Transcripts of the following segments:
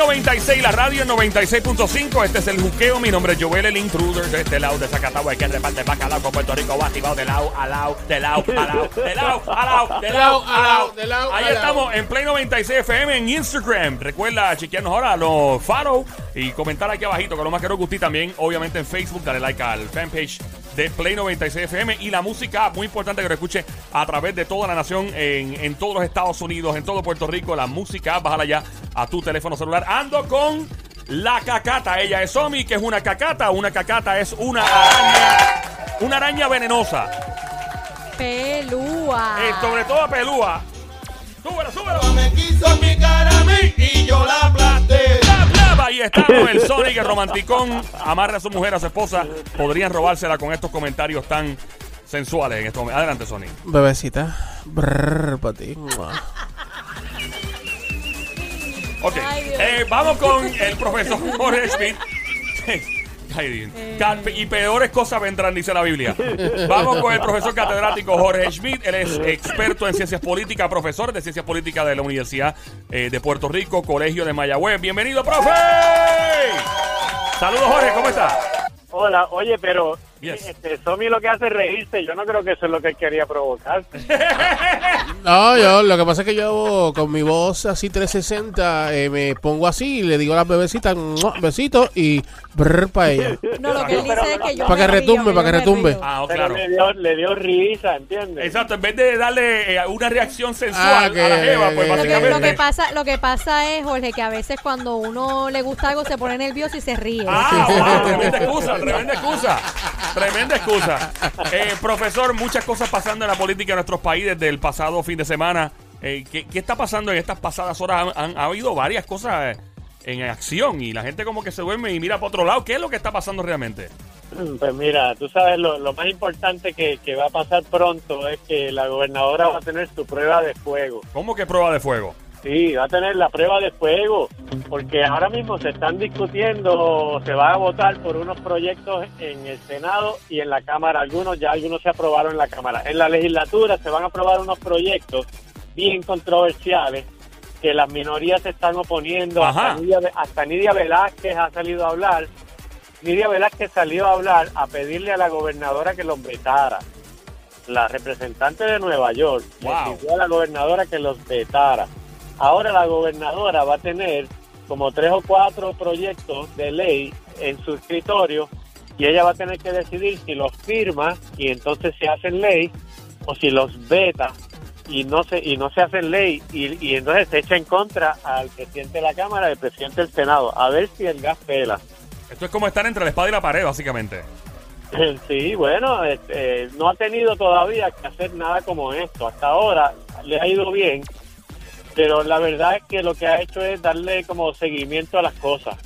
96, la radio en 96.5. Este es el juqueo. Mi nombre es Joel, el intruder de este lado de Zacatagua, que reparte bacalao con Puerto Rico, va activado de lado a lado, de lado a lado, de lado a lado, de lado a lado. de lado Ahí estamos en Play 96 FM en Instagram. Recuerda chequearnos ahora los follow y comentar aquí abajito con lo más que nos guste. También, obviamente, en Facebook, dale like al fanpage de Play 96 FM. Y la música, muy importante que lo escuche a través de toda la nación, en, en todos los Estados Unidos, en todo Puerto Rico. La música, bájala ya a tu teléfono celular. Ando con la cacata. Ella es Omi, que es una cacata. Una cacata es una araña, una araña venenosa. Pelúa. Eh, sobre todo pelúa. Súbelo, súbelo. Me quiso mi cara a mí y yo la aplasté. Ahí estamos, el Sonic, el romanticón, amarra a su mujer, a su esposa. Podrían robársela con estos comentarios tan sensuales en estos momentos. Adelante, Sonic. Bebecita. Brrr, para ti. Ok, Ay, eh, vamos con el profesor Jorge Schmidt. Y peores cosas vendrán, dice la Biblia. Vamos con el profesor catedrático Jorge Schmidt. Él es experto en ciencias políticas, profesor de ciencias políticas de la Universidad eh, de Puerto Rico, Colegio de Mayagüez. Bienvenido, profe. Saludos, Jorge, ¿cómo está? Hola, oye, pero Yes. este, Somi lo que hace es reírse. Yo no creo que eso es lo que él quería provocar. No, yo, lo que pasa es que yo con mi voz así 360 eh, me pongo así y le digo a las bebecitas, besitos y brrr para ella. No, lo que él dice es que yo Pa' me que retumbe, yo pa' que retumbe. río. Ah, oh, claro. le, dio, le dio risa, ¿entiendes? Exacto, en vez de darle eh, una reacción sensual Ah, a la jeva, pues que- Lo que, básicamente... lo que pasa, lo que pasa es, Jorge, que a veces cuando uno le gusta algo se pone nervioso y se ríe. Ah, wow, tremenda excusa, tremenda excusa. Tremenda excusa. Eh, profesor, muchas cosas pasando en la política de nuestros países desde el pasado fin de semana. Eh, ¿qué, qué está pasando en estas pasadas horas? Han, han- ha habido varias cosas eh, en acción y la gente como que se duerme y mira para otro lado. ¿Qué es lo que está pasando realmente? Pues mira, tú sabes, lo, lo más importante que, que va a pasar pronto es que la gobernadora va a tener su prueba de fuego. ¿Cómo que prueba de fuego? Sí, va a tener la prueba de fuego, porque ahora mismo se están discutiendo, se va a votar por unos proyectos en el Senado y en la Cámara. Algunos ya algunos se aprobaron en la Cámara. En la legislatura se van a aprobar unos proyectos bien controversiales que las minorías se están oponiendo. Hasta Nidia, hasta Nidia Velázquez ha salido a hablar. Nidia Velázquez salió a hablar a pedirle a la gobernadora que los vetara. La representante de Nueva York le pidió a la gobernadora que los vetara. Ahora la gobernadora va a tener como tres o cuatro proyectos de ley en su escritorio y ella va a tener que decidir si los firma y entonces se hacen ley o si los veta y no se y no se hacen ley y, y entonces se echa en contra al presidente de la Cámara y al presidente del Senado a ver si el gas pela. Esto es como estar entre la espada y la pared, básicamente. Sí, bueno, este, no ha tenido todavía que hacer nada como esto. Hasta ahora le ha ido bien, pero la verdad es que lo que ha hecho es darle como seguimiento a las cosas.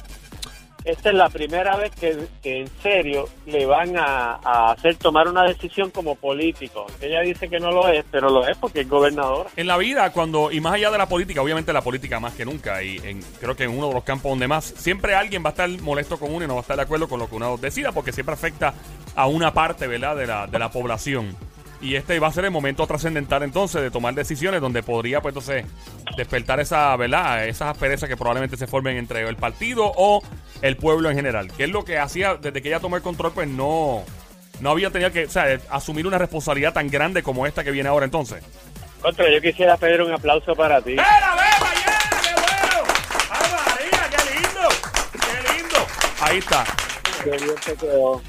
Esta es la primera vez que, en serio le van a, a hacer tomar una decisión como político. Ella dice que no lo es, pero lo es porque es gobernadora. En la vida, cuando, y más allá de la política, obviamente la política más que nunca, y en, creo que en uno de los campos donde más, siempre alguien va a estar molesto con uno y no va a estar de acuerdo con lo que uno decida, porque siempre afecta a una parte, ¿verdad?, de la, de la población. Y este va a ser el momento trascendental entonces de tomar decisiones donde podría, pues entonces, despertar esa, ¿verdad?, esas asperezas que probablemente se formen entre el partido o el pueblo en general. Que es lo que hacía desde que ella tomó el control, pues no, no había tenido que, o sea, asumir una responsabilidad tan grande como esta que viene ahora entonces. Contra, yo quisiera pedir un aplauso para ti. ¡Mira, beba, yeah! ¡Qué bueno! ¡Ay, María, qué lindo! ¡Qué lindo! Ahí está. Qué bien te quedó.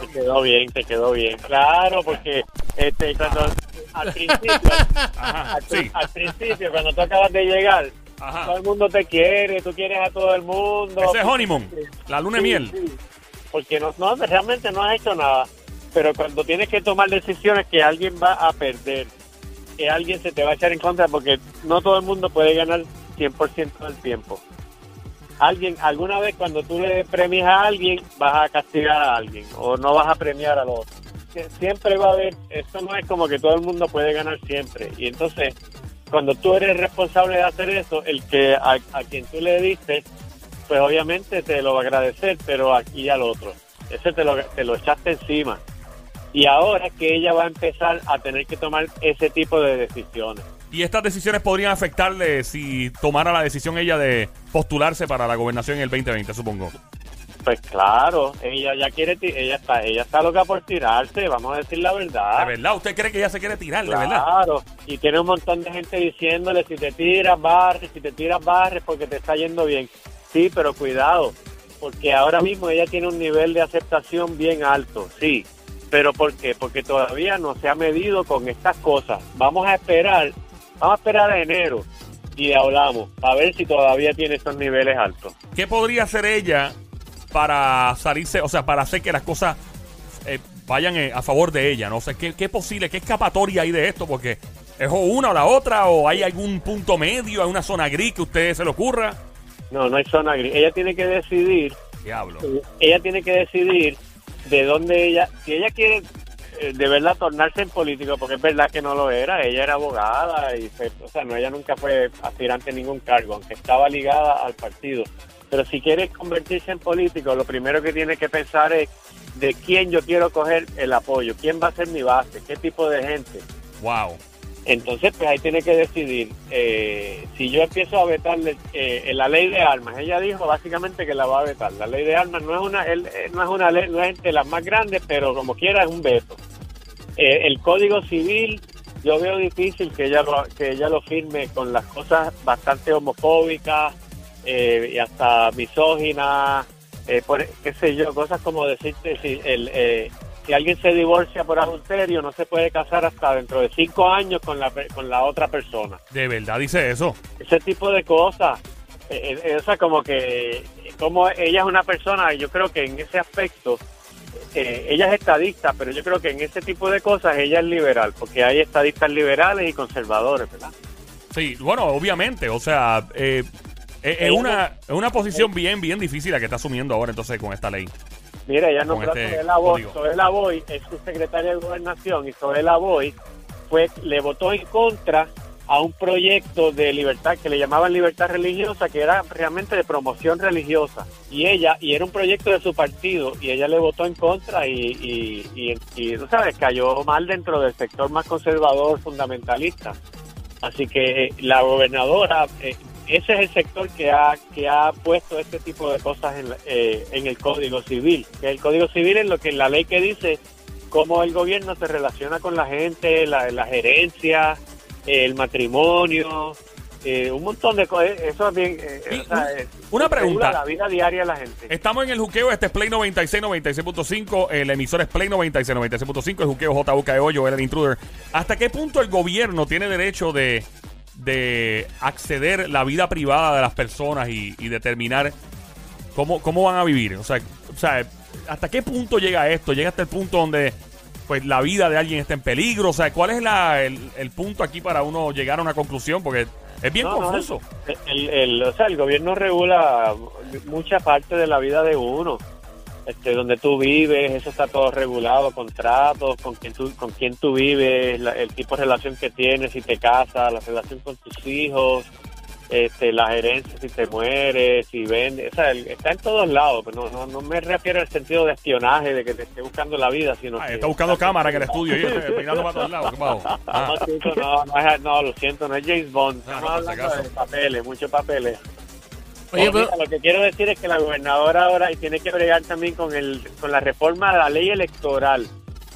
Te quedó bien, te quedó bien. Claro, porque este cuando al principio, Ajá, al, sí. al principio cuando tú acabas de llegar, Ajá. todo el mundo te quiere, tú quieres a todo el mundo. Ese es honeymoon, la luna de Sí, miel. sí. Porque no, no, realmente no has hecho nada. Pero cuando tienes que tomar decisiones que alguien va a perder, que alguien se te va a echar en contra, porque no todo el mundo puede ganar 100% del tiempo. Alguien, alguna vez cuando tú le premias a alguien, vas a castigar a alguien o no vas a premiar al otro. Sie- Siempre va a haber, esto no es como que todo el mundo puede ganar siempre. Y entonces, cuando tú eres responsable de hacer eso, el que a, quien tú le diste, pues obviamente te lo va a agradecer, pero aquí al otro. Ese te lo, te lo echaste encima. Y ahora que ella va a empezar a tener que tomar ese tipo de decisiones. Y estas decisiones podrían afectarle si tomara la decisión ella de postularse para la gobernación en el 2020, supongo. Pues claro, ella ya quiere, ella está, ella está loca por tirarse, vamos a decir la verdad. ¿De verdad? ¿Usted cree que ella se quiere tirar, de verdad? Claro, y tiene un montón de gente diciéndole si te tiras, barres, si te tiras, barres porque te está yendo bien. Sí, pero cuidado, porque ahora mismo ella tiene un nivel de aceptación bien alto, sí. ¿Pero por qué? Porque todavía no se ha medido con estas cosas. Vamos a esperar, vamos a esperar a enero y hablamos, a ver si todavía tiene esos niveles altos. ¿Qué podría hacer ella para salirse, o sea, para hacer que las cosas eh, vayan eh, a favor de ella? ¿no? O sea, ¿qué, qué posible, qué escapatoria hay de esto? Porque es o una o la otra, o hay algún punto medio, hay una zona gris que a usted se le ocurra. No, no hay zona gris. Ella tiene que decidir Diablo. ella tiene que decidir de dónde ella, si ella quiere eh, de verdad tornarse en político, porque es verdad que no lo era, ella era abogada y o sea, no, ella nunca fue aspirante a ningún cargo, aunque estaba ligada al partido. Pero si quiere convertirse en político, lo primero que tiene que pensar es de quién yo quiero coger el apoyo, quién va a ser mi base, qué tipo de gente. Wow. Entonces, pues ahí tiene que decidir. eh, si yo empiezo a vetarle eh, la ley de armas, ella dijo básicamente que la va a vetar. La ley de armas no es una, eh, no es una ley, no es de las más grandes, pero como quiera es un veto. Eh, el Código Civil, yo veo difícil que ella lo, que ella lo firme con las cosas bastante homofóbicas eh, y hasta misóginas, eh, por, qué sé yo, cosas como decirte si el eh, si alguien se divorcia por adulterio no se puede casar hasta dentro de cinco años con la con la otra persona. De verdad dice eso. Ese tipo de cosas, eh, eh, o sea, como que como ella es una persona, yo creo que en ese aspecto eh, ella es estadista, pero yo creo que en ese tipo de cosas ella es liberal, porque hay estadistas liberales y conservadores, ¿verdad? Sí, bueno, obviamente, o sea, eh, es, es una, es una posición bien, bien difícil la que está asumiendo ahora entonces con esta ley. Mira, ella Con nombró este a Soela Boy, código. Soela Boy es su secretaria de gobernación y Soela Boy fue, le votó en contra a un proyecto de libertad que le llamaban libertad religiosa, que era realmente de promoción religiosa. Y ella, y era un proyecto de su partido, y ella le votó en contra y, y, y, y, tú sabes, cayó mal dentro del sector más conservador fundamentalista. Así que eh, la gobernadora, eh, ese es el sector que ha, que ha puesto este tipo de cosas en, eh, en el Código Civil. Que el Código Civil es lo que la ley que dice cómo el gobierno se relaciona con la gente, la, la gerencia, eh, el matrimonio, eh, un montón de cosas. Eso es bien. eh, Y o sea, eh, una pregunta. La vida diaria de la gente. Estamos en el juqueo, este es Play 96, 96.5, el emisor es Play 96, 96.5, el juqueo JUKEO, yo era el intruder. ¿Hasta qué punto el gobierno tiene derecho de, de acceder la vida privada de las personas y, y determinar cómo, cómo van a vivir? O sea, o sea, ¿hasta qué punto llega esto? ¿Llega hasta el punto donde pues la vida de alguien está en peligro? O sea, ¿cuál es la, el, el punto aquí para uno llegar a una conclusión? Porque es bien No, no, confuso. El, el- o sea, el gobierno regula mucha parte de la vida de uno. Este, donde tú vives, eso está todo regulado, contratos, con quién tú, con quién tú vives, la- el tipo de relación que tienes, si te casas, la relación con tus hijos, este, la herencia, si te mueres, si vendes, o sea, está en todos lados, pero no, no, no me refiero al sentido de espionaje, de que te esté buscando la vida, sino Ah, que... está buscando cámara en el estudio y peinando para todos lados. Ah. No, no, lo siento, no es James Bond. Ah, no, Estamos hablando de papeles, muchos papeles. Oye, pero- mira, lo que quiero decir es que la gobernadora ahora y tiene que bregar también con el con la reforma de la ley electoral.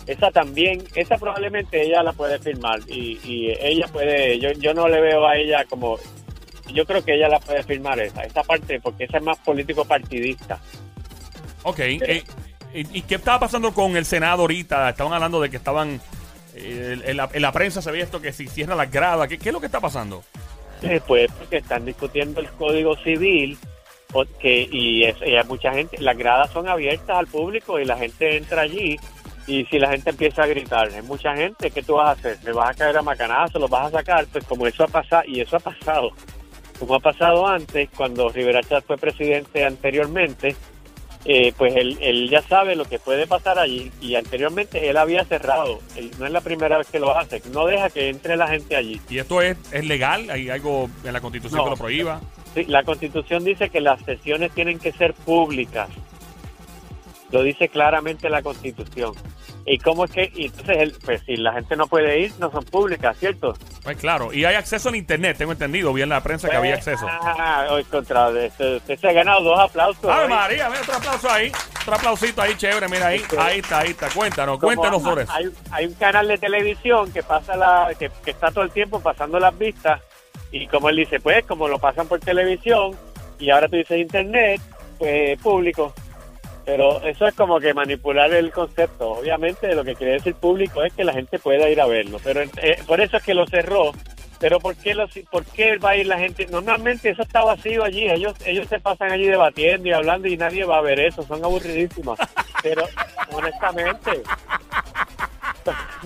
Esa también, esa probablemente ella la puede firmar y, y ella puede, yo, yo no le veo a ella como, yo creo que ella la puede firmar esa, esa parte, porque esa es más político partidista. Ok. eh, ¿y, qué estaba pasando con el Senado ahorita? Estaban hablando de que estaban. eh, en, la, en la prensa se ve esto que si cierran las gradas. ¿Qué, qué es lo que está pasando? Pues porque están discutiendo el Código Civil porque, y, es, y hay mucha gente, las gradas son abiertas al público y la gente entra allí y si la gente empieza a gritar, hay mucha gente, ¿qué tú vas a hacer? ¿Le vas a caer a macanazo? ¿Lo vas a sacar? Pues como eso ha pasado, y eso ha pasado, como ha pasado antes, cuando Rivera fue presidente anteriormente, eh, pues él, él ya sabe lo que puede pasar allí y anteriormente él había cerrado, Él- no es la primera vez que lo hace, no deja que entre la gente allí. ¿Y esto es, es legal? ¿Hay algo en la constitución No. que lo prohíba? Sí, la constitución dice que las sesiones tienen que ser públicas. Lo dice claramente la constitución. ¿Y cómo es que? Y entonces, el- pues si la gente no puede ir, no son públicas, ¿cierto? Pues claro, y hay acceso en internet, tengo entendido, bien la prensa que había acceso. Ah, hoy contra este, usted se ha ganado dos aplausos. ¡Ave hoy. María! Mira, otro aplauso ahí. Otro aplausito ahí, chévere, mira ahí. Sí. Ahí está, ahí está. Cuéntanos, cuéntanos sobre eso. Hay, hay un canal de televisión que pasa la, que, que está todo el tiempo pasando las vistas y como él dice, pues como lo pasan por televisión y ahora tú dices internet, pues público. Pero eso es como que manipular el concepto. Obviamente lo que quiere decir público es que la gente pueda ir a verlo. Pero eh, por eso es que lo cerró. Pero ¿por qué, los, ¿por qué va a ir la gente? Normalmente eso está vacío allí. Ellos ellos se pasan allí debatiendo y hablando y nadie va a ver eso. Son aburridísimos. Pero honestamente,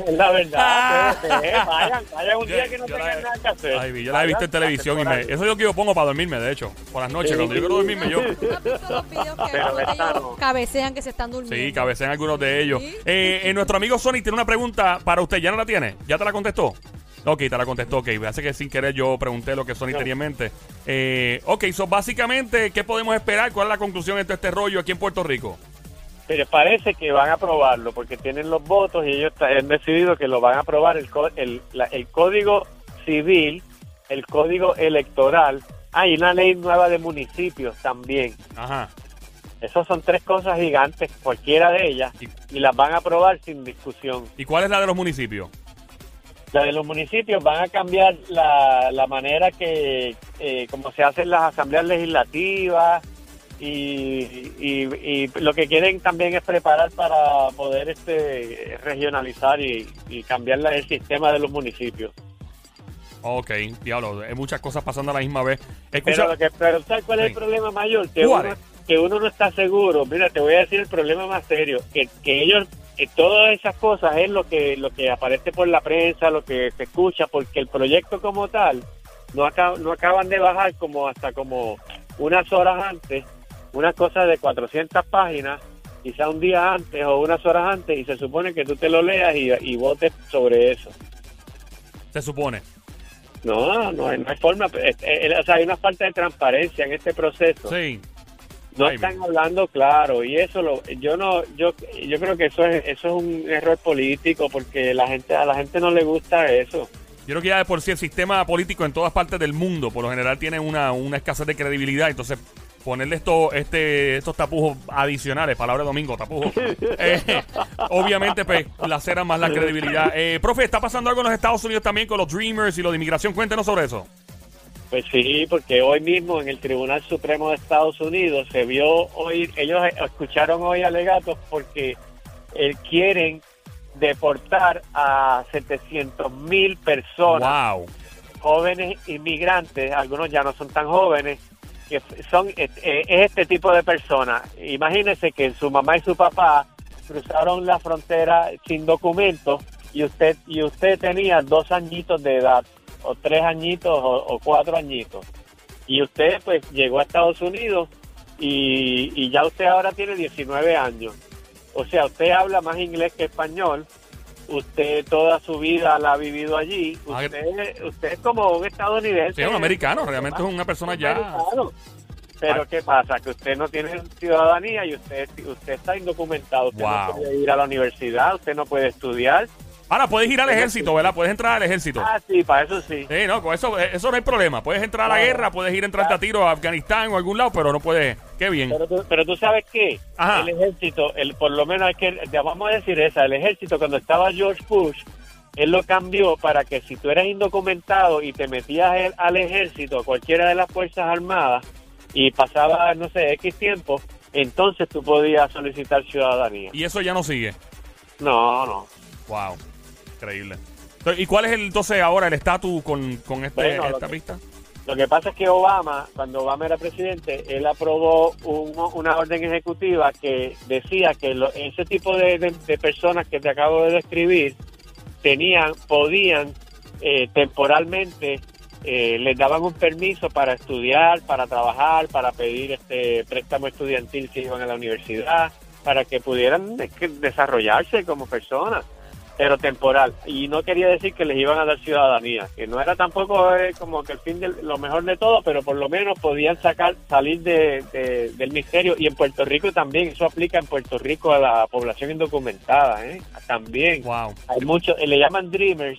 es la verdad. pues, eh, vayan, vayan un Yo- día que no tengan la- nada que hacer. Ay, yo la he visto en televisión y me, eso es lo que yo pongo para dormirme, de hecho. Por las noches, Sí. cuando yo quiero dormirme, yo. ¿No has visto los videos que Pero cabecean que se están durmiendo? Sí, cabecean algunos de ellos. Sí. Eh, eh, nuestro amigo Sony tiene una pregunta para usted. ¿Ya no la tiene? ¿Ya te la contestó? Ok, te la contestó. Ok, hace que sin querer yo pregunté lo que Sony No. tenía en mente. Eh, ok, so básicamente, ¿qué podemos esperar? ¿Cuál es la conclusión de todo este rollo aquí en Puerto Rico? Pero parece que van a aprobarlo porque tienen los votos y ellos han decidido que lo van a aprobar el, el, la- el código civil, el código electoral. Hay una ley nueva de municipios también. Ajá. Esas son tres cosas gigantes, cualquiera de ellas, Y- y las van a aprobar sin discusión. ¿Y cuál es la de los municipios? La de los municipios van a cambiar la, la manera que, eh, como se hacen las asambleas legislativas y, y- y lo que quieren también es preparar para poder este regionalizar y, y cambiar el sistema de los municipios. Ok, diablo, hay muchas cosas pasando a la misma vez. Pero, Escucha, lo que, pero ¿sabes cuál es Sí. el problema mayor? Que ¿Cuál uno, que uno no está seguro. Mira, te voy a decir el problema más serio. Que, que ellos, que todas esas cosas es lo que, lo que aparece por la prensa, lo que se escucha, porque el proyecto como tal no, acab- no acaban de bajar como hasta como unas horas antes, unas cosas de 400 páginas, quizá un día antes o unas horas antes, y se supone que tú te lo leas y, y votes sobre eso. se supone. No, no, hay- no hay forma. eh, o sea, hay una falta de transparencia en este proceso. Sí. No Ay, están hablando claro y eso lo yo no yo yo creo que eso es eso es un error político porque la gente a la gente no le gusta eso. Yo creo que ya de por sí el sistema político en todas partes del mundo, por lo general, tiene una, una escasez de credibilidad. Entonces, ponerle esto, este, estos tapujos adicionales, palabra de domingo, tapujos, eh, obviamente, pues, lacera más la credibilidad. Eh, profe, ¿está pasando algo en los Estados Unidos también con los Dreamers y lo de inmigración? Cuéntenos sobre eso. Pues sí, porque hoy mismo en el Tribunal Supremo de Estados Unidos se vio hoy ellos escucharon hoy alegatos porque eh, quieren deportar a 700 mil personas Wow. jóvenes inmigrantes, algunos ya no son tan jóvenes, que son eh, eh, es este tipo de personas. Imagínese que su mamá y su papá cruzaron la frontera sin documentos y usted y usted tenía dos añitos de edad o tres añitos o, o cuatro añitos y usted pues llegó a Estados Unidos y, y ya usted ahora tiene 19 años. O sea, usted habla más inglés que español. Usted toda su vida la ha vivido allí. Ah, Usted, usted es como un estadounidense. Sí, es un americano, realmente es una persona ya. Americano. Pero Ah. ¿qué pasa? Que usted no tiene ciudadanía y usted usted está indocumentado. Usted Wow. no puede ir a la universidad, usted no puede estudiar. Ahora, puedes ir al ejército, ¿verdad? Puedes entrar al ejército. Ah, sí, para eso sí. Sí, no, con eso, eh, eso no hay problema. Puedes entrar a la guerra, puedes ir a entrar a tiro a Afganistán o a algún lado, pero no puedes. Qué bien. Pero tú, pero tú sabes qué, Ajá. el ejército, el, por lo menos hay que, ya vamos a decir esa, el ejército cuando estaba George Bush, él lo cambió para que si tú eras indocumentado y te metías el- al ejército, a cualquiera de las Fuerzas Armadas, y pasaba, no sé, X tiempo, entonces tú podías solicitar ciudadanía. Y eso ya no sigue. No, no. Wow. Increíble. Entonces, ¿Y cuál es el, entonces ahora el estatus con, con este, Bueno, lo esta que- pista? Lo que pasa es que Obama, cuando Obama era presidente, él aprobó un- una orden ejecutiva que decía que lo- ese tipo de, de- de personas que te acabo de describir tenían, podían eh, temporalmente, eh, les daban un permiso para estudiar, para trabajar, para pedir este préstamo estudiantil si iban a la universidad, para que pudieran de- desarrollarse como personas pero temporal. Y no quería decir que les iban a dar ciudadanía, que no era tampoco eh, como que el fin de lo mejor de todo, pero por lo menos podían sacar, salir de, de- del misterio. Y en Puerto Rico también, eso aplica en Puerto Rico a la población indocumentada, ¿eh? También. Wow. Hay muchos, eh, le llaman dreamers,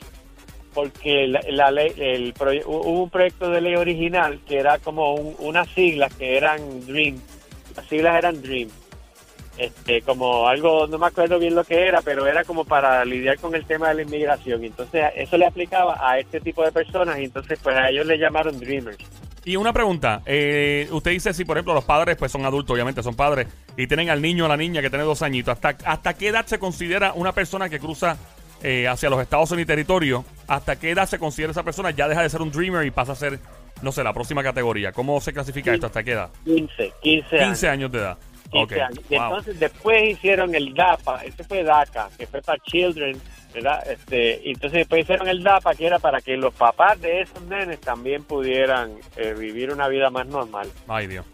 porque la, la ley, el hubo un proyecto de ley original que era como un- unas siglas que eran DREAM. Las siglas eran DREAM. Este, como algo, no me acuerdo bien lo que era, pero era como para lidiar con el tema de la inmigración. Entonces eso le aplicaba a este tipo de personas y entonces pues a ellos le llamaron Dreamers. Y una pregunta, eh, usted dice si por ejemplo los padres pues son adultos, obviamente son padres, y tienen al niño o la niña que tiene dos añitos, ¿hasta, hasta qué edad se considera una persona que cruza eh, hacia los Estados Unidos y territorio? ¿Hasta qué edad se considera esa persona ya deja de ser un dreamer y pasa a ser, no sé, la próxima categoría? ¿Cómo se clasifica esto? ¿Hasta qué edad? 15, 15 años. 15 años de edad. 15 Ok, años. Y wow. entonces después hicieron el DAPA, ese fue DACA, que fue para Children, ¿verdad? Este, y entonces después hicieron el DAPA, que era para que los papás de esos nenes también pudieran eh, vivir una vida más normal. Ay, Dios.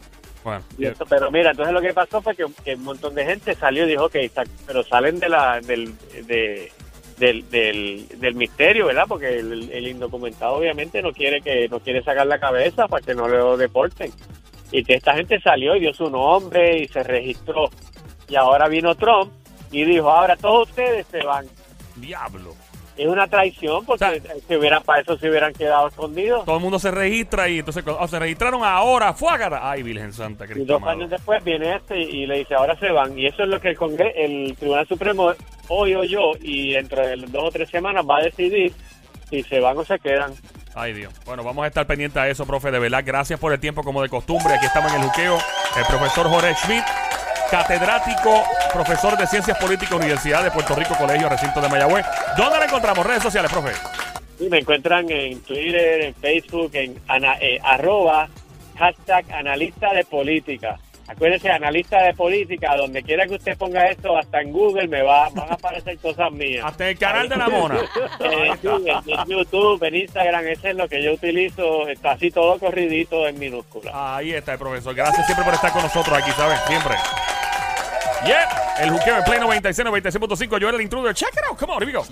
Bueno, pero mira, entonces lo que pasó fue que, que un montón de gente salió y dijo, ok, está- pero salen de la, del, de, del, del, del misterio, ¿verdad? Porque el, el indocumentado obviamente no quiere que no quiere sacar la cabeza para que no lo deporten. Y que esta gente salió y dio su nombre y se registró. Y ahora vino Trump y dijo, ahora todos ustedes se van. diablo. Es una traición porque O sea- si hubieran, para eso se hubieran quedado escondidos. Todo el mundo se registra y entonces se registraron ahora, fuágara. Ay, Virgen Santa Y Cristo. dos amado. años después viene este y, y le dice, ahora se van. Y eso es lo que el, Congre- el Tribunal Supremo hoy oyó y dentro de dos o tres semanas va a decidir si se van o se quedan. Ay, Dios. Bueno, vamos a estar pendientes a eso, profe. De verdad, gracias por el tiempo como de costumbre. Aquí estamos en el juqueo. El profesor Jorge Schmidt, catedrático, profesor de Ciencias Políticas, Universidad de Puerto Rico, Colegio Recinto de Mayagüez. ¿Dónde la encontramos? Redes sociales, profe. Y me encuentran en Twitter, en Facebook, en ana- eh, arroba, hashtag analista de política. Acuérdense, analista de política, donde quiera que usted ponga esto, hasta en Google me va, van a aparecer cosas mías. Hasta el canal de la mona. Eh, en, en YouTube, en Instagram, ese es lo que yo utilizo, está así todo corridito en minúscula. Ahí está el profesor. Gracias siempre por estar con nosotros aquí, ¿sabes? Siempre. Yeah. El juqueo en Play 96, 96.5. Yo era el intruder. Check it out. Come on, here we go.